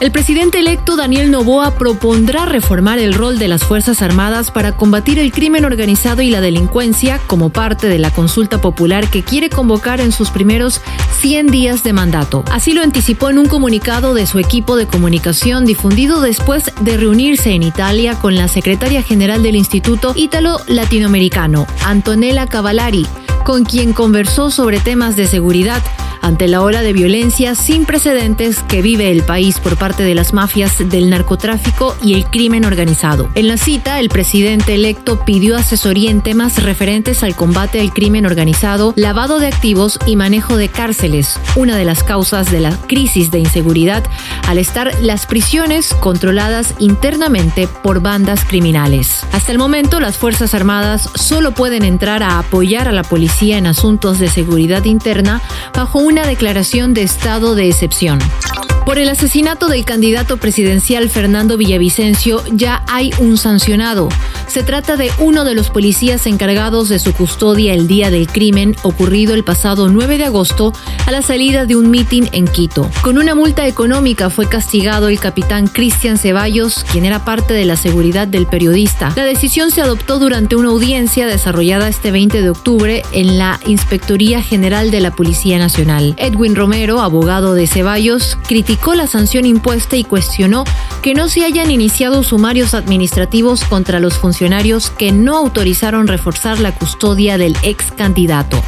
El presidente electo Daniel Novoa propondrá reformar el rol de las Fuerzas Armadas para combatir el crimen organizado y la delincuencia como parte de la consulta popular que quiere convocar en sus primeros 100 días de mandato. Así lo anticipó en un comunicado de su equipo de comunicación difundido después de reunirse en Italia con la secretaria general del Instituto Ítalo Latinoamericano, Antonella Cavallari, con quien conversó sobre temas de seguridad ante la ola de violencia sin precedentes que vive el país por parte de las mafias del narcotráfico y el crimen organizado. En la cita, el presidente electo pidió asesoría en temas referentes al combate al crimen organizado, lavado de activos y manejo de cárceles, una de las causas de la crisis de inseguridad al estar las prisiones controladas internamente por bandas criminales. Hasta el momento, las Fuerzas Armadas solo pueden entrar a apoyar a la policía en asuntos de seguridad interna bajo una declaración de estado de excepción. Por el asesinato del candidato presidencial Fernando Villavicencio ya hay un sancionado. Se trata de uno de los policías encargados de su custodia el día del crimen ocurrido el pasado 9 de agosto a la salida de un mitin en Quito. Con una multa económica fue castigado el capitán Cristian Ceballos, quien era parte de la seguridad del periodista. La decisión se adoptó durante una audiencia desarrollada este 20 de octubre en la Inspectoría General de la Policía Nacional. Edwin Romero, abogado de Ceballos, criticó la sanción impuesta y cuestionó que no se hayan iniciado sumarios administrativos contra los funcionarios que no autorizaron reforzar la custodia del ex candidato.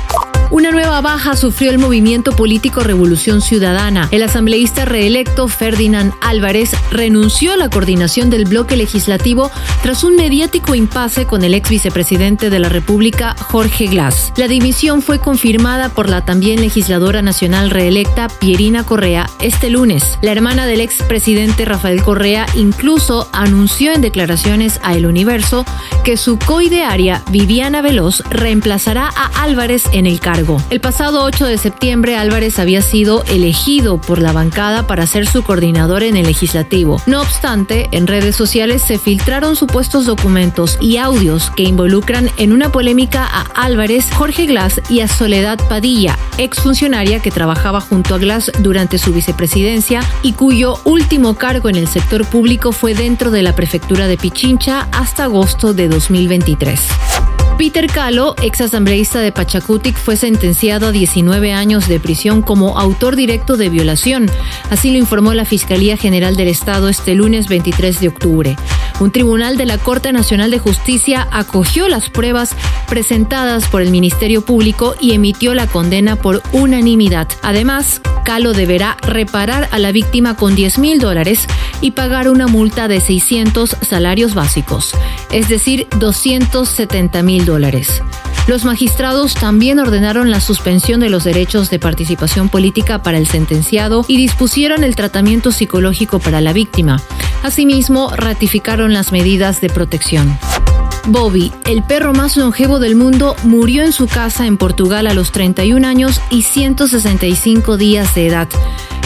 Una nueva baja sufrió el movimiento político Revolución Ciudadana. El asambleísta reelecto Ferdinand Álvarez renunció a la coordinación del bloque legislativo tras un mediático impasse con el ex vicepresidente de la República, Jorge Glass. La dimisión fue confirmada por la también legisladora nacional reelecta Pierina Correa este lunes. La hermana del ex presidente Rafael Correa incluso anunció en declaraciones a El Universo que su coidearia Viviana Veloz reemplazará a Álvarez en el cargo. El pasado 8 de septiembre Álvarez había sido elegido por la bancada para ser su coordinador en el legislativo. No obstante, en redes sociales se filtraron supuestos documentos y audios que involucran en una polémica a Álvarez, Jorge Glass y a Soledad Padilla, exfuncionaria que trabajaba junto a Glass durante su vicepresidencia y cuyo último cargo en el sector público fue dentro de la prefectura de Pichincha hasta agosto de 2023. Peter Calo, ex asambleísta de Pachacutic, fue sentenciado a 19 años de prisión como autor directo de violación. Así lo informó la Fiscalía General del Estado este lunes 23 de octubre. Un tribunal de la Corte Nacional de Justicia acogió las pruebas presentadas por el Ministerio Público y emitió la condena por unanimidad. Además, Calo deberá reparar a la víctima con 10 mil dólares y pagar una multa de 600 salarios básicos, es decir, 270 mil dólares. Los magistrados también ordenaron la suspensión de los derechos de participación política para el sentenciado y dispusieron el tratamiento psicológico para la víctima. Asimismo, ratificaron las medidas de protección. Bobby, el perro más longevo del mundo, murió en su casa en Portugal a los 31 años y 165 días de edad.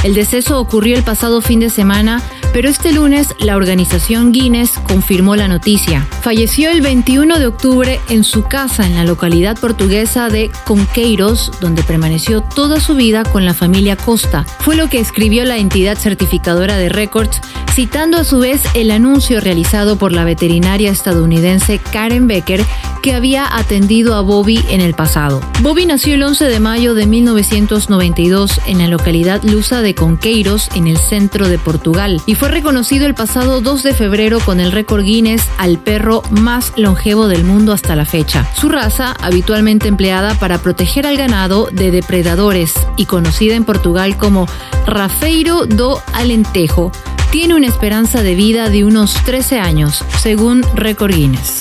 El deceso ocurrió el pasado fin de semana pero este lunes la organización Guinness confirmó la noticia. Falleció el 21 de octubre en su casa en la localidad portuguesa de Conqueiros, donde permaneció toda su vida con la familia Costa. Fue lo que escribió la entidad certificadora de récords, citando a su vez el anuncio realizado por la veterinaria estadounidense Karen Becker, que había atendido a Bobby en el pasado. Bobby nació el 11 de mayo de 1992 en la localidad lusa de Conqueiros, en el centro de Portugal, y fue reconocido el pasado 2 de febrero con el récord Guinness al perro más longevo del mundo hasta la fecha. Su raza, habitualmente empleada para proteger al ganado de depredadores y conocida en Portugal como Rafeiro do Alentejo, tiene una esperanza de vida de unos 13 años, según Récord Guinness.